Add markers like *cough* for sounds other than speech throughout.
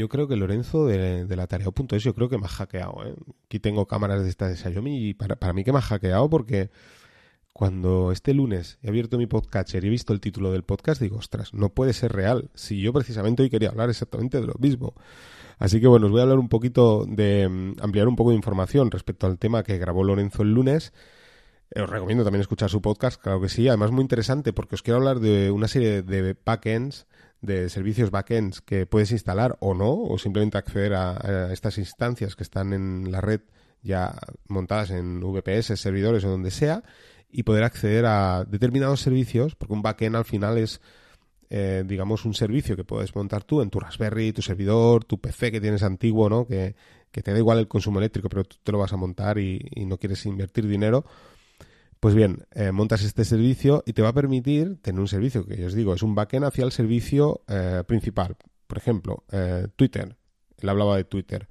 Yo creo que Lorenzo de, de la tarea.es, yo creo que me ha hackeado. ¿eh? Aquí tengo cámaras de esta de Xiaomi y para, para mí que me ha hackeado porque cuando este lunes he abierto mi podcatcher y he visto el título del podcast, digo, ostras, no puede ser real. Si yo precisamente hoy quería hablar exactamente de lo mismo. Así que bueno, os voy a hablar un poquito de mm, ampliar un poco de información respecto al tema que grabó Lorenzo el lunes. Eh, os recomiendo también escuchar su podcast, claro que sí. Además, muy interesante porque os quiero hablar de una serie de backends, de servicios backends que puedes instalar o no, o simplemente acceder a, estas instancias que están en la red ya montadas en VPS, servidores o donde sea, y poder acceder a determinados servicios, porque un backend al final es, eh, digamos, un servicio que puedes montar tú en tu Raspberry, tu servidor, tu PC que tienes antiguo, ¿no? Que, que te da igual el consumo eléctrico, pero tú te lo vas a montar y, y no quieres invertir dinero. Pues bien, eh, montas este servicio y te va a permitir tener un servicio que yo os digo, es un backend hacia el servicio eh, principal. Por ejemplo, eh, Twitter. Él hablaba de Twitter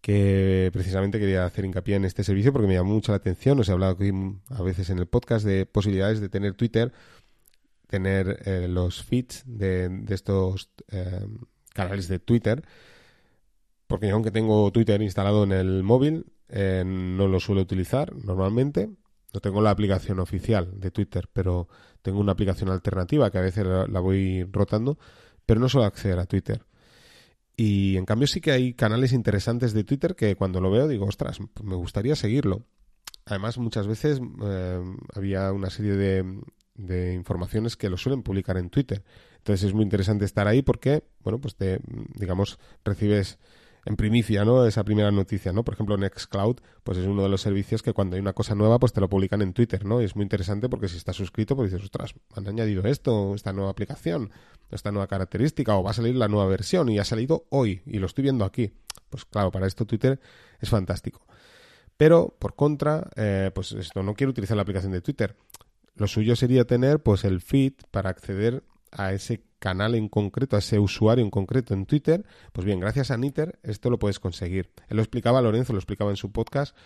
que precisamente quería hacer hincapié en este servicio porque me llamó mucho la atención. Os he hablado aquí a veces en el podcast de posibilidades de tener Twitter, tener los feeds de, de estos canales de Twitter, porque aunque tengo Twitter instalado en el móvil, no lo suelo utilizar normalmente. No tengo la aplicación oficial de Twitter, pero tengo una aplicación alternativa que a veces la, voy rotando, pero no suelo acceder a Twitter. Y en cambio sí que hay canales interesantes de Twitter que cuando lo veo digo, ostras, me gustaría seguirlo. Además, muchas veces eh, había una serie de, de, informaciones que lo suelen publicar en Twitter. Entonces es muy interesante estar ahí porque, bueno, pues te, digamos, recibes en primicia, ¿no? Esa primera noticia, ¿no? Por ejemplo, Nextcloud, pues es uno de los servicios que cuando hay una cosa nueva, pues te lo publican en Twitter, ¿no? Y es muy interesante porque si estás suscrito, pues dices, ostras, han añadido esto, esta nueva aplicación, esta nueva característica, o va a salir la nueva versión y ha salido hoy y lo estoy viendo aquí. Pues claro, para esto Twitter es fantástico. Pero, por contra, eh, pues esto, no quiero utilizar la aplicación de Twitter. Lo suyo sería tener, pues, el feed para acceder a ese canal en concreto, a ese usuario en concreto en Twitter, pues bien, gracias a Niter esto lo puedes conseguir. Él lo explicaba, Lorenzo lo explicaba en su podcast,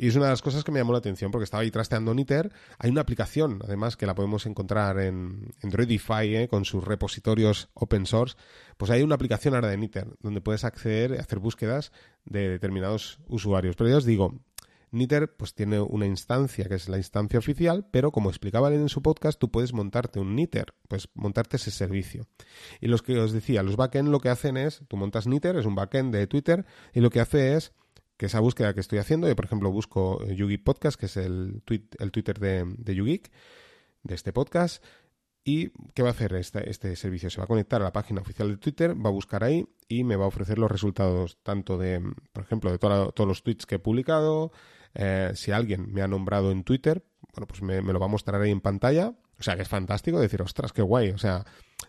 y es una de las cosas que me llamó la atención porque estaba ahí trasteando Niter. Hay una aplicación, además, que la podemos encontrar en Androidify, ¿eh? con sus repositorios open source. Pues hay una aplicación ahora de Niter donde puedes acceder hacer búsquedas de determinados usuarios. Pero ya os digo, Niter pues tiene una instancia que es la instancia oficial, pero como explicaba él en su podcast, tú puedes montarte un Niter, pues montarte ese servicio. Y los que os decía, los backend lo que hacen es, tú montas Niter, es un backend de Twitter, y lo que hace es que esa búsqueda que estoy haciendo, yo por ejemplo busco YouGeek Podcast, que es el, el Twitter de, de de este podcast, ¿Y qué va a hacer este, este, servicio? Se va a conectar a la página oficial de Twitter, va a buscar ahí y me va a ofrecer los resultados tanto de, por ejemplo, de toda, todos los tweets que he publicado, eh, si alguien me ha nombrado en Twitter, bueno, pues me, me, lo va a mostrar ahí en pantalla. O sea, que es fantástico decir, ostras, qué guay. O sea,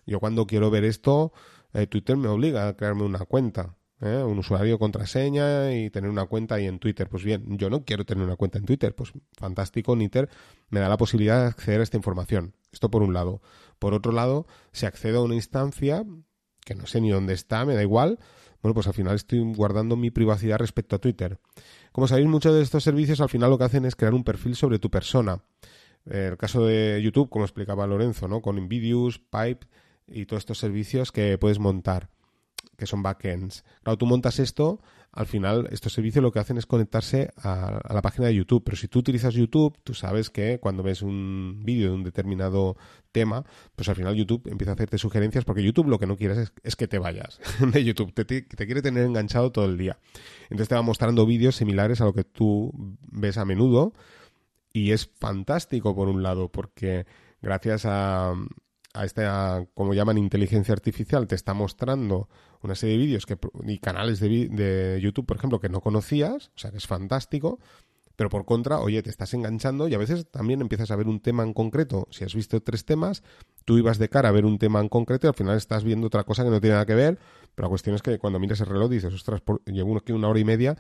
yo cuando quiero ver esto, eh, Twitter me obliga a crearme una cuenta. ¿eh? Un usuario, contraseña y tener una cuenta ahí en Twitter. Pues bien, yo no quiero tener una cuenta en Twitter. Pues fantástico, Niter me da la posibilidad de acceder a esta información. Esto por un lado. Por otro lado, si accedo a una instancia, que no sé ni dónde está, me da igual, bueno, pues al final estoy guardando mi privacidad respecto a Twitter. Como sabéis, muchos de estos servicios al final lo que hacen es crear un perfil sobre tu persona. El caso de YouTube, como explicaba Lorenzo, ¿no? Con Invidious, Pipe y todos estos servicios que puedes montar, que son backends. Claro, tú montas esto, al final estos servicios lo que hacen es conectarse a, la página de YouTube. Pero si tú utilizas YouTube, tú sabes que cuando ves un vídeo de un determinado tema, pues al final YouTube empieza a hacerte sugerencias porque YouTube lo que no quieres es, que te vayas *laughs* de YouTube. Te, quiere tener enganchado todo el día. Entonces te va mostrando vídeos similares a lo que tú ves a menudo. Y es fantástico por un lado porque gracias a, a esta, como llaman, inteligencia artificial, te está mostrando una serie de vídeos que, y canales de, de, YouTube, por ejemplo, que no conocías, o sea que es fantástico, pero por contra, oye, te estás enganchando y a veces también empiezas a ver un tema en concreto. Si has visto tres temas, tú ibas de cara a ver un tema en concreto y al final estás viendo otra cosa que no tiene nada que ver, pero la cuestión es que cuando miras el reloj dices, ostras, por, llevo aquí una hora y media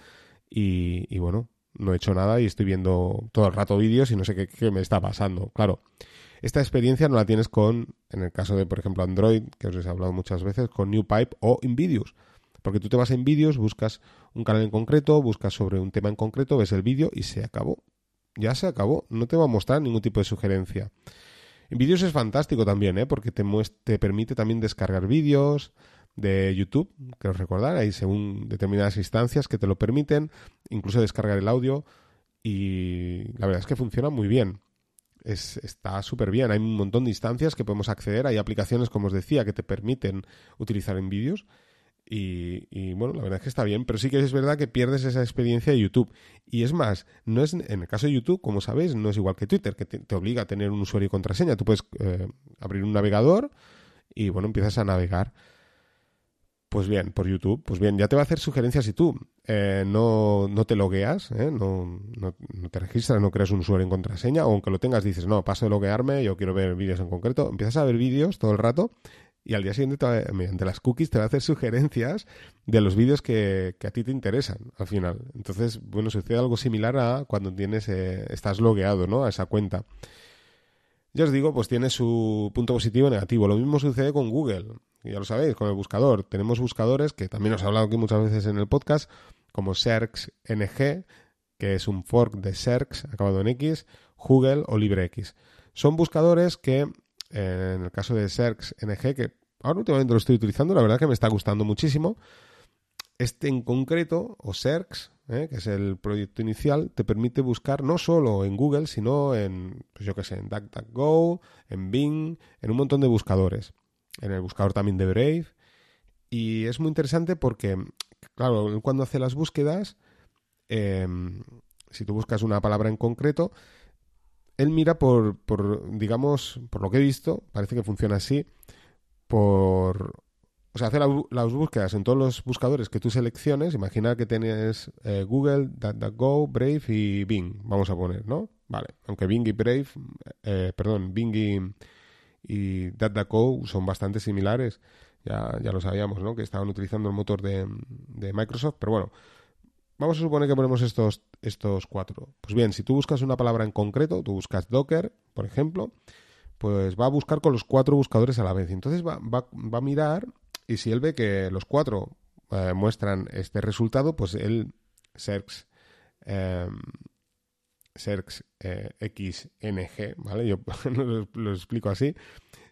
y, bueno, no he hecho nada y estoy viendo todo el rato vídeos y no sé qué me está pasando. Claro, esta experiencia no la tienes con, en el caso de, por ejemplo, Android, que os he hablado muchas veces, con NewPipe o Invidious. Porque tú te vas a Invidious, buscas un canal en concreto, buscas sobre un tema en concreto, ves el vídeo y se acabó. Ya se acabó. No te va a mostrar ningún tipo de sugerencia. Invidious es fantástico también, ¿eh? porque te, te permite también descargar vídeos, de YouTube, que os recordar, hay según determinadas instancias que te lo permiten, incluso descargar el audio y la verdad es que funciona muy bien. Es, está súper bien, hay un montón de instancias que podemos acceder, hay aplicaciones, como os decía, que te permiten utilizar en vídeos y, bueno, la verdad es que está bien, pero sí que es verdad que pierdes esa experiencia de YouTube. Y es más, no es en el caso de YouTube, como sabéis, no es igual que Twitter, que te, obliga a tener un usuario y contraseña. Tú puedes eh, abrir un navegador y bueno, empiezas a navegar. Pues bien, por YouTube, pues bien, ya te va a hacer sugerencias si tú eh, no, no, te logueas, ¿eh? no, no, te registras, no creas un usuario en contraseña, o aunque lo tengas, dices, no, paso de loguearme, yo quiero ver vídeos en concreto, empiezas a ver vídeos todo el rato y al día siguiente, mediante las cookies, te va a hacer sugerencias de los vídeos que, a ti te interesan al final. Entonces, bueno, sucede algo similar a cuando tienes, eh, estás logueado, ¿no? A esa cuenta. Ya os digo, pues tiene su punto positivo y negativo. Lo mismo sucede con Google. Ya lo sabéis, con el buscador. Tenemos buscadores que también os he hablado aquí muchas veces en el podcast, como Search NG, que es un fork de Search acabado en X, Google o LibreX. Son buscadores que, en el caso de Search NG, que ahora últimamente lo estoy utilizando, la verdad que me está gustando muchísimo. Este en concreto, o Search, ¿eh? que es el proyecto inicial, te permite buscar no solo en Google, sino en, pues yo qué sé, en DuckDuckGo, en Bing, en un montón de buscadores. En el buscador también de Brave. Y es muy interesante porque, claro, cuando hace las búsquedas, em, si tú buscas una palabra en concreto, él mira por, por, digamos, por lo que he visto, parece que funciona así, por o sea, hace las búsquedas en todos los buscadores que tú selecciones. Imagina que tienes eh, Google, DuckDuckGo, Brave y Bing, vamos a poner, ¿no? Vale, aunque Bing y Brave, eh, perdón, Bing y, y DuckDuckGo son bastante similares. Ya, ya lo sabíamos, ¿no? Que estaban utilizando el motor de, de Microsoft, pero bueno, vamos a suponer que ponemos estos, estos cuatro. Pues bien, si tú buscas una palabra en concreto, tú buscas Docker, por ejemplo, pues va a buscar con los cuatro buscadores a la vez. Entonces va, va, va a mirar y si él ve que los cuatro eh, muestran este resultado, pues él Search, eh, XNG, ¿vale? Yo *laughs* lo, explico así.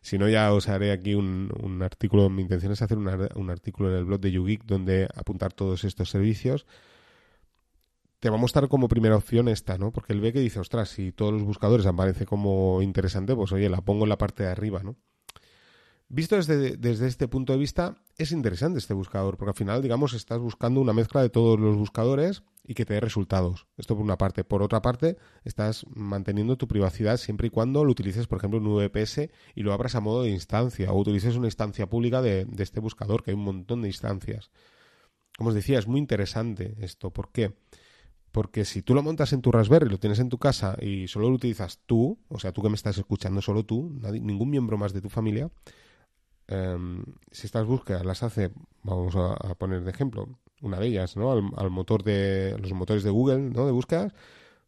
Si no, ya os haré aquí un, un artículo. Mi intención es hacer un artículo en el blog de YouGeek donde apuntar todos estos servicios. Te va a mostrar como primera opción esta, ¿no? Porque él ve que dice, ostras, si todos los buscadores aparecen como interesante, pues oye, la pongo en la parte de arriba, ¿no? Visto desde, desde, este punto de vista, es interesante este buscador, porque al final, digamos, estás buscando una mezcla de todos los buscadores y que te dé resultados. Esto por una parte. Por otra parte, estás manteniendo tu privacidad siempre y cuando lo utilices, por ejemplo, en VPS y lo abras a modo de instancia o utilices una instancia pública de, de este buscador, que hay un montón de instancias. Como os decía, es muy interesante esto. ¿Por qué? Porque si tú lo montas en tu Raspberry, lo tienes en tu casa y solo lo utilizas tú, o sea, tú que me estás escuchando, solo tú, ningún miembro más de tu familia, Em, si estas búsquedas las hace, vamos a, poner de ejemplo, una de ellas, ¿no? Al, motor de los motores de Google, ¿no? De búsquedas,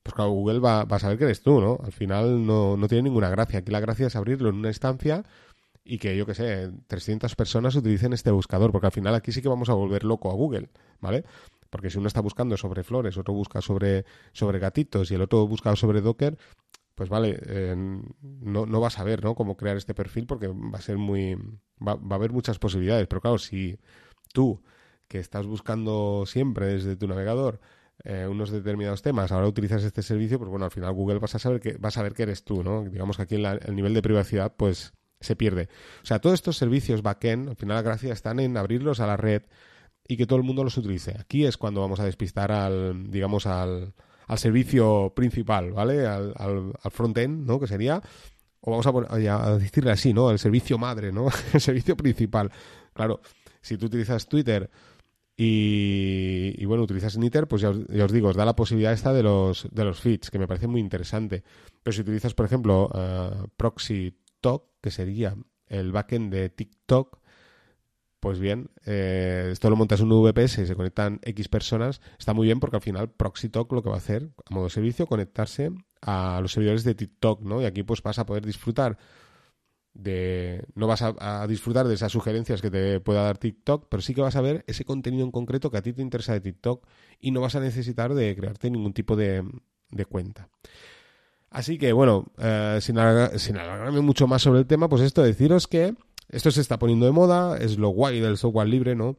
pues claro, Google va, a saber que eres tú, ¿no? Al final no, no tiene ninguna gracia. Aquí la gracia es abrirlo en una instancia y que, yo que sé, 300 personas utilicen este buscador, porque al final aquí sí que vamos a volver loco a Google, ¿vale? Porque si uno está buscando sobre flores, otro busca sobre, sobre gatitos y el otro busca sobre Docker, pues vale, eh, no, no vas a ver ¿no? cómo crear este perfil porque va a ser muy... Va, va, a haber muchas posibilidades, pero claro, si tú, que estás buscando siempre desde tu navegador eh, unos determinados temas, ahora utilizas este servicio, pues bueno, al final Google vas a saber que, vas a ver que eres tú, ¿no? Digamos que aquí el nivel de privacidad, pues se pierde. O sea, todos estos servicios backend, al final la gracia están en abrirlos a la red y que todo el mundo los utilice. Aquí es cuando vamos a despistar al, digamos, al, al servicio principal, ¿vale? Al, al, al front-end, ¿no? Que sería, o vamos a, a, decirle así, ¿no? El servicio madre, ¿no? *laughs* el servicio principal. Claro, si tú utilizas Twitter y, bueno, utilizas Niter, pues ya os, digo, os da la posibilidad esta de los, de los feeds, que me parece muy interesante. Pero si utilizas, por ejemplo, uh, Proxy Talk, que sería el backend de TikTok, pues bien, eh, esto lo montas en un VPS y se conectan X personas. Está muy bien porque al final ProxyTalk lo que va a hacer, a modo servicio, conectarse a los servidores de TikTok, ¿no? Y aquí pues vas a poder disfrutar de... No vas a, disfrutar de esas sugerencias que te pueda dar TikTok, pero sí que vas a ver ese contenido en concreto que a ti te interesa de TikTok y no vas a necesitar de crearte ningún tipo de, cuenta. Así que, bueno, eh, sin, alargarme mucho más sobre el tema, pues esto, deciros que Esto se está poniendo de moda, es lo guay del software libre, ¿no?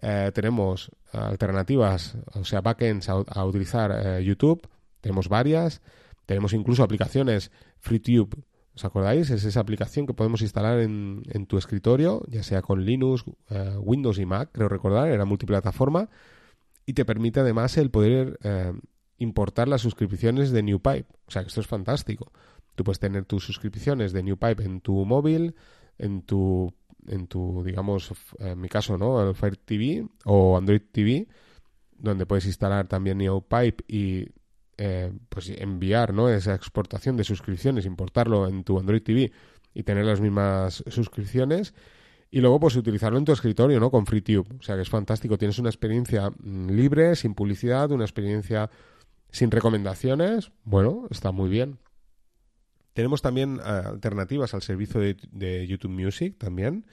Eh, tenemos alternativas, o sea, backends a, utilizar eh, YouTube, tenemos varias, tenemos incluso aplicaciones FreeTube, ¿os acordáis? Es esa aplicación que podemos instalar en, en tu escritorio, ya sea con Linux, eh, Windows y Mac, creo recordar, era multiplataforma, y te permite además el poder importar las suscripciones de NewPipe, o sea, que esto es fantástico. Tú puedes tener tus suscripciones de NewPipe en tu móvil, en tu, en tu digamos, en mi caso, ¿no? Fire TV o Android TV, donde puedes instalar también NewPipe y eh, pues enviar, ¿no? Esa exportación de suscripciones, importarlo en tu Android TV y tener las mismas suscripciones. Y luego, pues utilizarlo en tu escritorio, ¿no? Con FreeTube. O sea que es fantástico. Tienes una experiencia mm, libre, sin publicidad, una experiencia sin recomendaciones. Bueno, está muy bien. Tenemos también eh, alternativas al servicio de, YouTube Music también,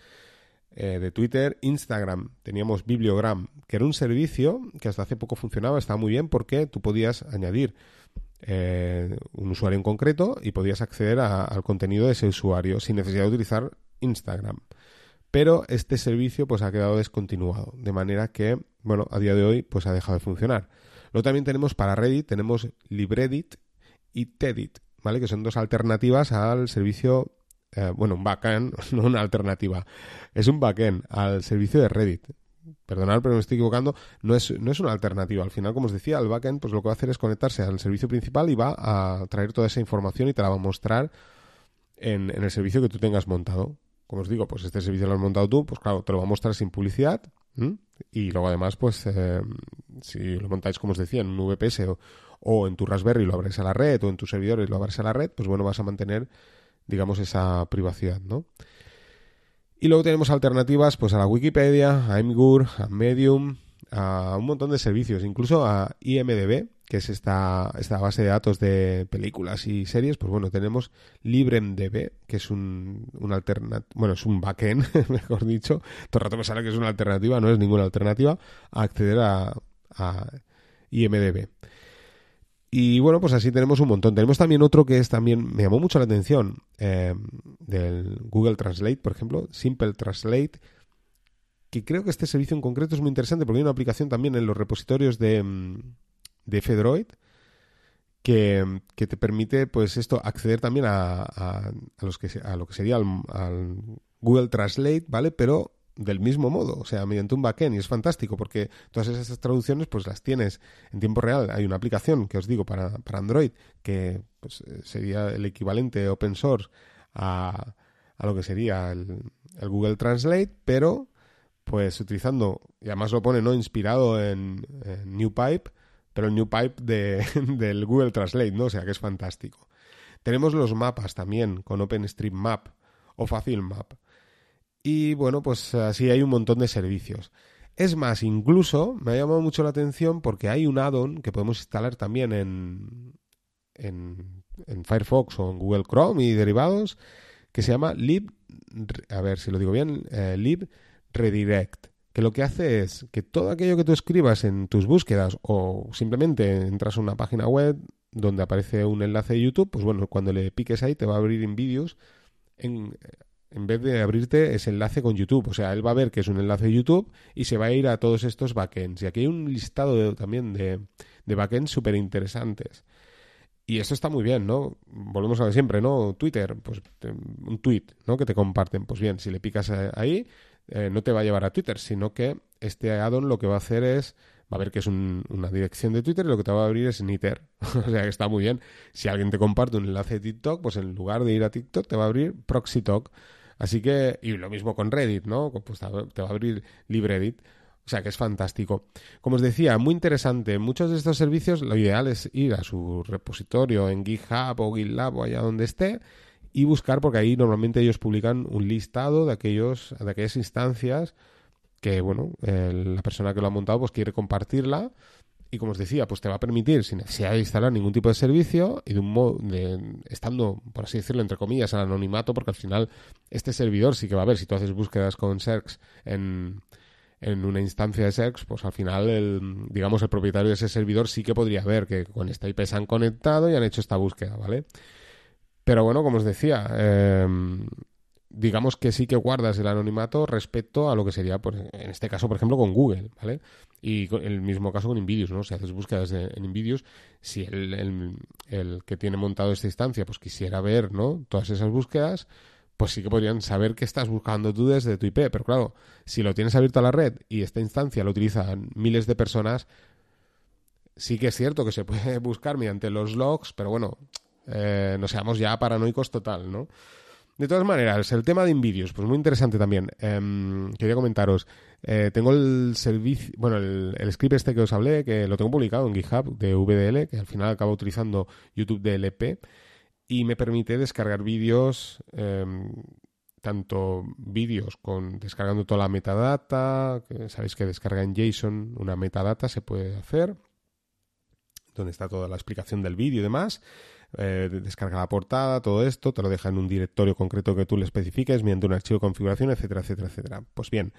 eh, de Twitter, Instagram. Teníamos Bibliogram, que era un servicio que hasta hace poco funcionaba, estaba muy bien porque tú podías añadir eh, un usuario en concreto y podías acceder al contenido de ese usuario sin necesidad de utilizar Instagram. Pero este servicio pues ha quedado descontinuado, de manera que, bueno, a día de hoy pues ha dejado de funcionar. Luego también tenemos para Reddit, tenemos LibReddit y Tedit. ¿Vale? Que son dos alternativas al servicio, eh, bueno, un backend, *laughs* no una alternativa, es un backend al servicio de Reddit. Perdonad, pero me estoy equivocando, no es, no es una alternativa. Al final, como os decía, el backend pues lo que va a hacer es conectarse al servicio principal y va a traer toda esa información y te la va a mostrar en, el servicio que tú tengas montado. Como os digo, pues este servicio lo has montado tú, pues claro, te lo va a mostrar sin publicidad. Y luego además, pues eh, si lo montáis, como os decía, en un VPS o, o en tu Raspberry lo abres a la red o en tus servidores lo abres a la red, pues bueno, vas a mantener, digamos, esa privacidad, ¿no? Y luego tenemos alternativas pues a la Wikipedia, a Imgur, a Medium, a un montón de servicios, incluso a IMDB, que es esta, esta base de datos de películas y series, pues bueno, tenemos LibreMDB, que es un, un bueno, es un backend, *laughs* mejor dicho, todo el rato me sale que es una alternativa, no es ninguna alternativa, a acceder a, a IMDB. Y bueno, pues así tenemos un montón. Tenemos también otro que es también, me llamó mucho la atención, eh, del Google Translate, por ejemplo, Simple Translate, que creo que este servicio en concreto es muy interesante porque hay una aplicación también en los repositorios de, mm, de Fedroid que, que, te permite, pues esto, acceder también a, los que, a lo que sería al Google Translate, ¿vale? Pero del mismo modo, o sea, mediante un backend, y es fantástico porque todas esas traducciones pues las tienes en tiempo real. Hay una aplicación que os digo para, para Android que pues, eh, sería el equivalente open source a, a lo que sería el, Google Translate, pero pues utilizando, y además lo pone no inspirado en, NewPipe, pero el NewPipe de, *laughs* del Google Translate, ¿no? O sea que es fantástico. Tenemos los mapas también con OpenStreetMap o FacilMap. Y bueno, pues así hay un montón de servicios. Es más, incluso me ha llamado mucho la atención porque hay un add-on que podemos instalar también en, en, Firefox o en Google Chrome y derivados que se llama lib, a ver si lo digo bien, eh, lib redirect, que lo que hace es que todo aquello que tú escribas en tus búsquedas o simplemente entras a una página web donde aparece un enlace de YouTube, pues bueno, cuando le piques ahí te va a abrir en vídeos en en vez de abrirte ese enlace con YouTube. O sea, él va a ver que es un enlace de YouTube y se va a ir a todos estos backends. Y aquí hay un listado también de, de backends súper interesantes. Y eso está muy bien, ¿no? Volvemos a ver siempre, ¿no? Twitter, pues un tweet, ¿no? Que te comparten. Pues bien, si le picas ahí, eh, no te va a llevar a Twitter, sino que este addon lo que va a hacer es va a ver que es una dirección de Twitter y lo que te va a abrir es Niter. *laughs* o sea que está muy bien. Si alguien te comparte un enlace de TikTok, pues en lugar de ir a TikTok te va a abrir ProxyTalk. Así que, y lo mismo con Reddit, ¿no? Pues te va a abrir LibreEdit. O sea que es fantástico. Como os decía, muy interesante. Muchos de estos servicios lo ideal es ir a su repositorio en GitHub o GitLab o allá donde esté y buscar porque ahí normalmente ellos publican un listado de aquellos de aquellas instancias que bueno la persona que lo ha montado pues quiere compartirla y como os decía, pues te va a permitir, sin necesidad de instalar ningún tipo de servicio y de un modo, de, estando, por así decirlo, entre comillas, al anonimato, porque al final este servidor sí que va a ver, si tú haces búsquedas con SERX en, en una instancia de SERX, pues al final, el, digamos, el propietario de ese servidor sí que podría ver que con esta IP se han conectado y han hecho esta búsqueda, ¿vale? Pero bueno, como os decía, eh, digamos que sí que guardas el anonimato respecto a lo que sería, pues, en este caso, por ejemplo, con Google, ¿vale? Y el mismo caso con Invidious, ¿no? Si haces búsquedas en Invidious, si el, el, que tiene montado esta instancia pues quisiera ver, ¿no? Todas esas búsquedas, pues sí que podrían saber que estás buscando tú desde tu IP. Pero claro, si lo tienes abierto a la red y esta instancia lo utilizan miles de personas, sí que es cierto que se puede *laughs* buscar mediante los logs, pero bueno, eh, no seamos ya paranoicos total, ¿no? De todas maneras, el tema de Invidious, pues muy interesante también. Em, quería comentaros, eh, tengo el servicio, bueno, el, script este que os hablé, que lo tengo publicado en GitHub de VDL, que al final acabo utilizando YouTube DLP, y me permite descargar vídeos, em, tanto vídeos con descargando toda la metadata, que sabéis que descarga en JSON una metadata se puede hacer, donde está toda la explicación del vídeo y demás eh, descarga la portada, todo esto, te lo deja en un directorio concreto que tú le especifiques mediante un archivo de configuración, etcétera, etcétera, etcétera. Pues bien,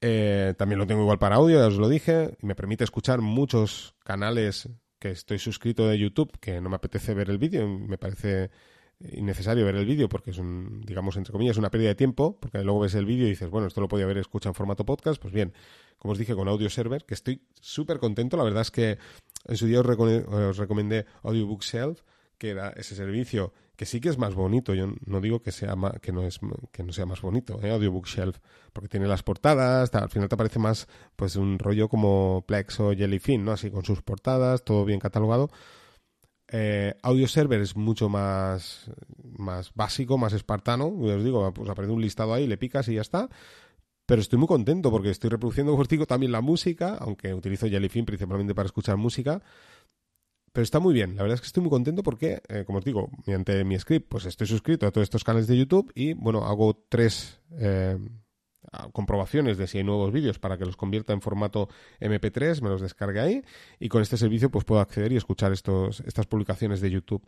eh, también lo tengo igual para audio, ya os lo dije, y me permite escuchar muchos canales que estoy suscrito de YouTube, que no me apetece ver el vídeo, me parece innecesario ver el vídeo porque es un, digamos, entre comillas, una pérdida de tiempo, porque luego ves el vídeo y dices, bueno, esto lo podía haber escuchado en formato podcast, pues bien, como os dije, con Audio Server, que estoy súper contento, la verdad es que en su día os, recomendé Audiobook que era ese servicio que sí que es más bonito. Yo no digo que sea que no es que no sea más bonito, ¿eh? Audiobook porque tiene las portadas, al final te aparece más pues un rollo como Plex o Jellyfin, ¿no? Así con sus portadas, todo bien catalogado. Eh, Audio Server es mucho más, más básico, más espartano. Os digo, pues aparece un listado ahí, le picas y ya está. Pero estoy muy contento porque estoy reproduciendo, como digo, también la música, aunque utilizo Jellyfin principalmente para escuchar música. Pero está muy bien, la verdad es que estoy muy contento porque, eh, como os digo, mediante mi script, pues estoy suscrito a todos estos canales de YouTube y, bueno, hago tres eh, comprobaciones de si hay nuevos vídeos para que los convierta en formato MP3, me los descargue ahí y con este servicio pues puedo acceder y escuchar estos, estas publicaciones de YouTube.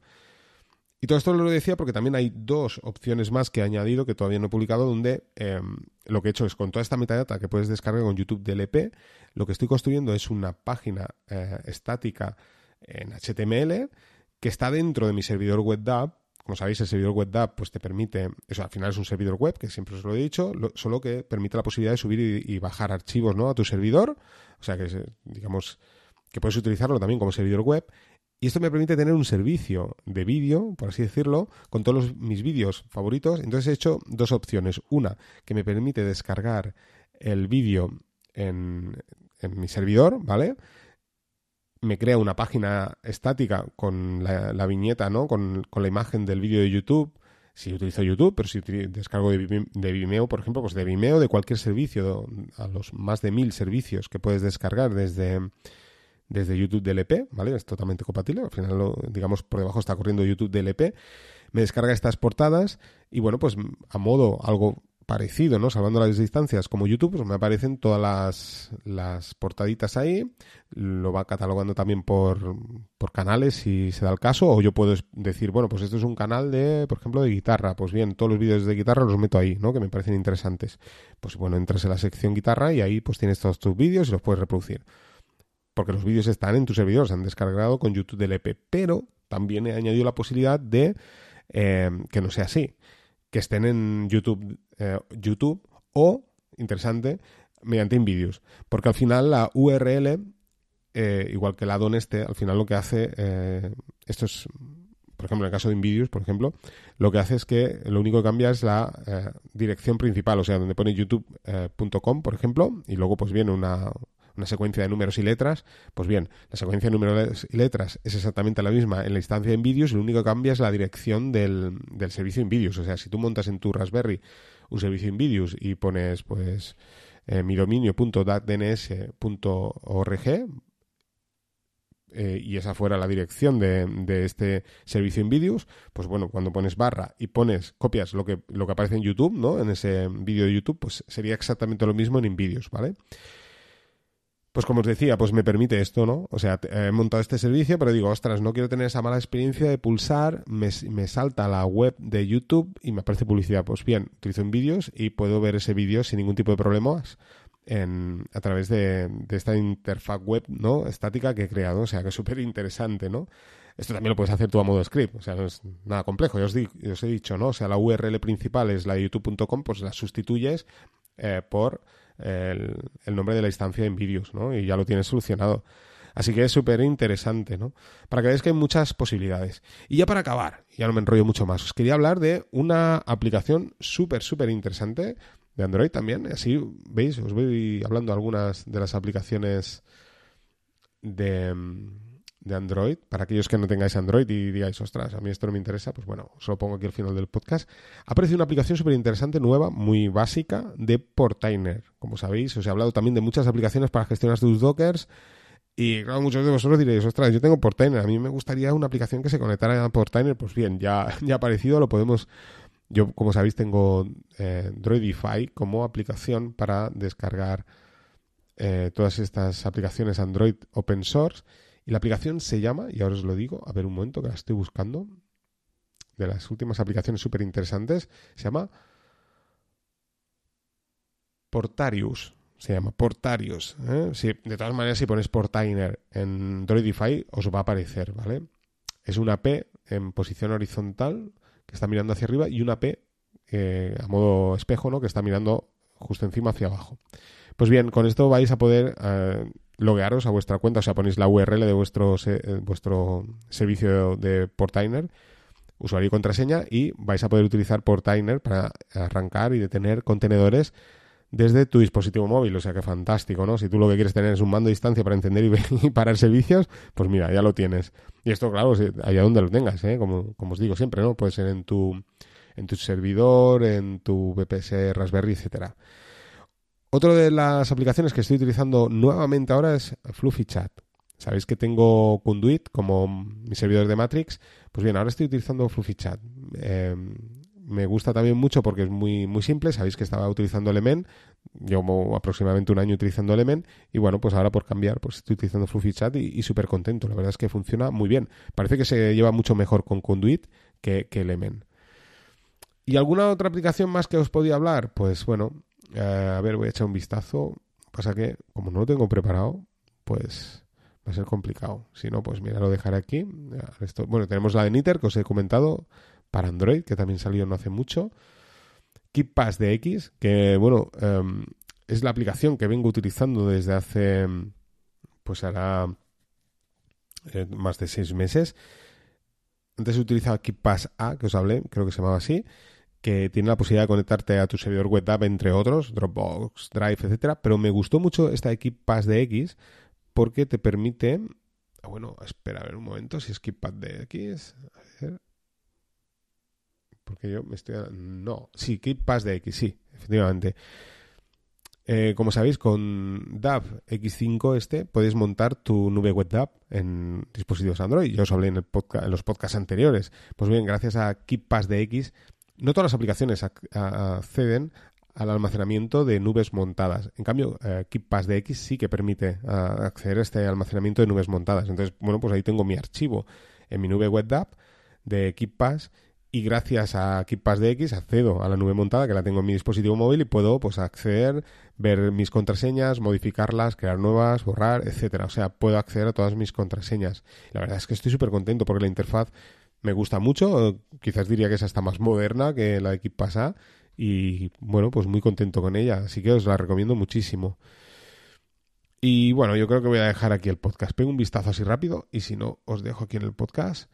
Y todo esto lo decía porque también hay dos opciones más que he añadido que todavía no he publicado, donde em, lo que he hecho es con toda esta metadata que puedes descargar con YouTube DLP, lo que estoy construyendo es una página eh, estática en HTML que está dentro de mi servidor web DAP. Como sabéis, el servidor web DAP pues, te permite, eso al final es un servidor web, que siempre os lo he dicho, solo que permite la posibilidad de subir y, bajar archivos ¿no? a tu servidor. O sea que, digamos, que puedes utilizarlo también como servidor web y esto me permite tener un servicio de vídeo, por así decirlo, con todos mis vídeos favoritos. Entonces he hecho dos opciones. Una, que me permite descargar el vídeo en, mi servidor, ¿vale? Me crea una página estática con la, viñeta, ¿no? Con, la imagen del vídeo de YouTube. Si utilizo YouTube, pero si descargo de, Vimeo, por ejemplo, pues de Vimeo, de cualquier servicio, a los más de mil servicios que puedes descargar desde desde YouTube DLP, ¿vale? Es totalmente compatible. Al final, digamos, por debajo está corriendo YouTube DLP. Me descarga estas portadas y, bueno, pues a modo algo parecido, ¿no? Salvando las distancias como YouTube, pues me aparecen todas las, las portaditas ahí. Lo va catalogando también por, por canales si se da el caso. O yo puedo decir, bueno, pues esto es un canal de, por ejemplo, de guitarra. Pues bien, todos los vídeos de guitarra los meto ahí, ¿no? Que me parecen interesantes. Pues bueno, entras en la sección guitarra y ahí pues tienes todos tus vídeos y los puedes reproducir porque los vídeos están en tu servidor, se han descargado con YouTube DLP, pero también he añadido la posibilidad de eh, que no sea así, que estén en YouTube, eh, YouTube o, interesante, mediante InVideos, porque al final la URL, eh, igual que la DON este, al final lo que hace, esto es, por ejemplo, en el caso de InVideos, por ejemplo, lo que hace es que lo único que cambia es la dirección principal, o sea, donde pone youtube.com, por ejemplo, y luego pues viene una, una secuencia de números y letras, pues bien, la secuencia de números y letras es exactamente la misma en la instancia de vídeos y lo único que cambia es la dirección del, del servicio vídeos O sea, si tú montas en tu Raspberry un servicio vídeos y pones, pues, eh, mi dominio.datdns.org, eh, y esa fuera la dirección de, de este servicio en vídeos, pues bueno, cuando pones barra y pones, copias lo que, lo que aparece en YouTube, ¿no? En ese vídeo de YouTube, pues sería exactamente lo mismo en vídeos ¿vale? Pues como os decía, pues me permite esto, ¿no? O sea, he montado este servicio, pero digo, ostras, no quiero tener esa mala experiencia de pulsar, me, salta la web de YouTube y me aparece publicidad. Pues bien, utilizo en vídeos y puedo ver ese vídeo sin ningún tipo de problemas a través de, esta interfaz web, ¿no? Estática que he creado, o sea, que es súper interesante, ¿no? Esto también lo puedes hacer tú a modo script, o sea, no es nada complejo. Os, os he dicho, ¿no? O sea, la URL principal es la de youtube.com, pues la sustituyes eh, por el, nombre de la instancia en vídeos, ¿no? Y ya lo tienes solucionado. Así que es súper interesante, ¿no? Para que veáis que hay muchas posibilidades. Y ya para acabar, ya no me enrollo mucho más, os quería hablar de una aplicación súper, súper interesante de Android también. Así, veis, os voy hablando algunas de las aplicaciones de, de Android. Para aquellos que no tengáis Android y digáis, ostras, a mí esto no me interesa, pues bueno, os lo pongo aquí al final del podcast. Ha aparecido una aplicación súper interesante, nueva, muy básica, de Portainer. Como sabéis, os he hablado también de muchas aplicaciones para gestionar tus dockers. Y claro, muchos de vosotros diréis, ostras, yo tengo Portainer, a mí me gustaría una aplicación que se conectara a Portainer. Pues bien, ya, *laughs* ya aparecido, lo podemos... Yo, como sabéis, tengo eh, Droidify como aplicación para descargar eh, todas estas aplicaciones Android open source y la aplicación se llama, y ahora os lo digo, a ver un momento que la estoy buscando, de las últimas aplicaciones súper interesantes, se llama Portarius. Se llama Portarius. ¿eh? de todas maneras, si pones Portainer en Droidify, os va a aparecer, ¿vale? Es una P en posición horizontal que está mirando hacia arriba y una P eh, a modo espejo, ¿no? Que está mirando justo encima hacia abajo. Pues bien, con esto vais a poder eh, loguearos a vuestra cuenta, o sea, ponéis la URL de vuestro, eh, vuestro servicio de Portainer, usuario y contraseña, y vais a poder utilizar Portainer para arrancar y detener contenedores desde tu dispositivo móvil. O sea, que fantástico, ¿no? Si tú lo que quieres tener es un mando a distancia para encender y, *laughs* parar servicios, pues mira, ya lo tienes. Y esto, claro, allá donde lo tengas, ¿eh? Como, como os digo siempre, ¿no? Puede ser en tu, en tu servidor, en tu VPS, Raspberry, etcétera. Otra de las aplicaciones que estoy utilizando nuevamente ahora es Fluffy Chat. Sabéis que tengo Conduit como mi servidor de Matrix. Pues bien, ahora estoy utilizando Fluffy Chat. Em, me gusta también mucho porque es muy, muy simple. Sabéis que estaba utilizando Element. Llevo aproximadamente un año utilizando Element. Y bueno, pues ahora por cambiar, pues estoy utilizando Fluffy Chat y, súper contento. La verdad es que funciona muy bien. Parece que se lleva mucho mejor con Conduit que, que Element. ¿Y alguna otra aplicación más que os podía hablar? Pues bueno, eh, a ver, voy a echar un vistazo. Pasa que, como no lo tengo preparado, pues va a ser complicado. Si no, pues mira, lo dejaré aquí. bueno, tenemos la de Niter que os he comentado para Android, que también salió no hace mucho. KeepPass de X, que bueno, em, es la aplicación que vengo utilizando desde hace, pues hará eh, más de seis meses. Antes utilizaba KeepPass A, que os hablé, creo que se llamaba así que tiene la posibilidad de conectarte a tu servidor web entre otros, Dropbox, Drive, etcétera. Pero me gustó mucho esta KeePass de X porque te permite. Ah, bueno, espera a ver un momento si es KeePass de X. A ver. Porque yo me estoy. No, sí, KeePass de X, sí, efectivamente. Eh, como sabéis, con DAV X5 este puedes montar tu nube web app en dispositivos Android. Yo os hablé en, en los podcasts anteriores. Pues bien, gracias a KeePass de X no todas las aplicaciones acceden al almacenamiento de nubes montadas. En cambio, eh, KeepPass de X sí que permite acceder a este almacenamiento de nubes montadas. Entonces, bueno, pues ahí tengo mi archivo en mi nube web app de KeepPass y gracias a KeepPass de X accedo a la nube montada que la tengo en mi dispositivo móvil y puedo pues acceder, ver mis contraseñas, modificarlas, crear nuevas, borrar, etcétera. O sea, puedo acceder a todas mis contraseñas. La verdad es que estoy súper contento porque la interfaz me gusta mucho, quizás diría que es hasta más moderna que la de Keep y bueno, pues muy contento con ella, así que os la recomiendo muchísimo. Y bueno, yo creo que voy a dejar aquí el podcast. Pego un vistazo así rápido y si no, os dejo aquí en el podcast.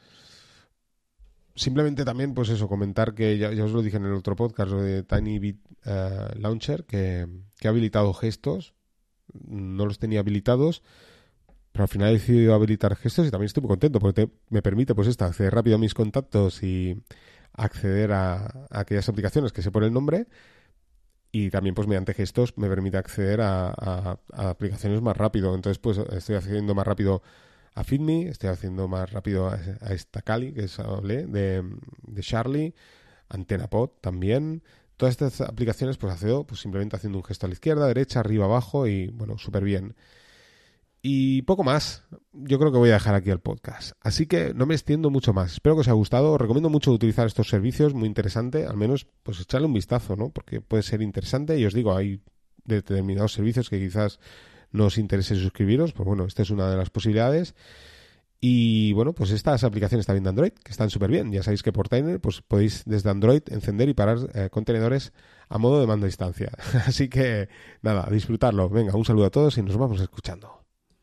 Simplemente también, pues eso, comentar que ya, os lo dije en el otro podcast, lo de Tiny eh, Launcher, que, que ha habilitado gestos. No los tenía habilitados pero al final he decidido habilitar gestos y también estoy muy contento porque me permite pues esta, acceder rápido a mis contactos y acceder a, aquellas aplicaciones que sé por el nombre y también pues mediante gestos me permite acceder a, aplicaciones más rápido. Entonces pues estoy haciendo más rápido a FitMe, estoy haciendo más rápido a, esta Cali que es hablé, de, de Charlie, AntenaPod también. Todas estas aplicaciones pues accedo pues simplemente haciendo un gesto a la izquierda, derecha, arriba, abajo y bueno, súper bien. Y poco más. Yo creo que voy a dejar aquí el podcast. Así que no me extiendo mucho más. Espero que os haya gustado. Os recomiendo mucho utilizar estos servicios. Muy interesante. Al menos, pues echarle un vistazo, ¿no? Porque puede ser interesante. Y os digo, hay determinados servicios que quizás no os interese suscribiros. Pues bueno, esta es una de las posibilidades. Y bueno, pues estas aplicaciones también de Android, que están súper bien. Ya sabéis que por Timer pues podéis desde Android encender y parar eh, contenedores a modo de mando a distancia. *laughs* Así que nada, disfrutarlo. Venga, un saludo a todos y nos vamos escuchando.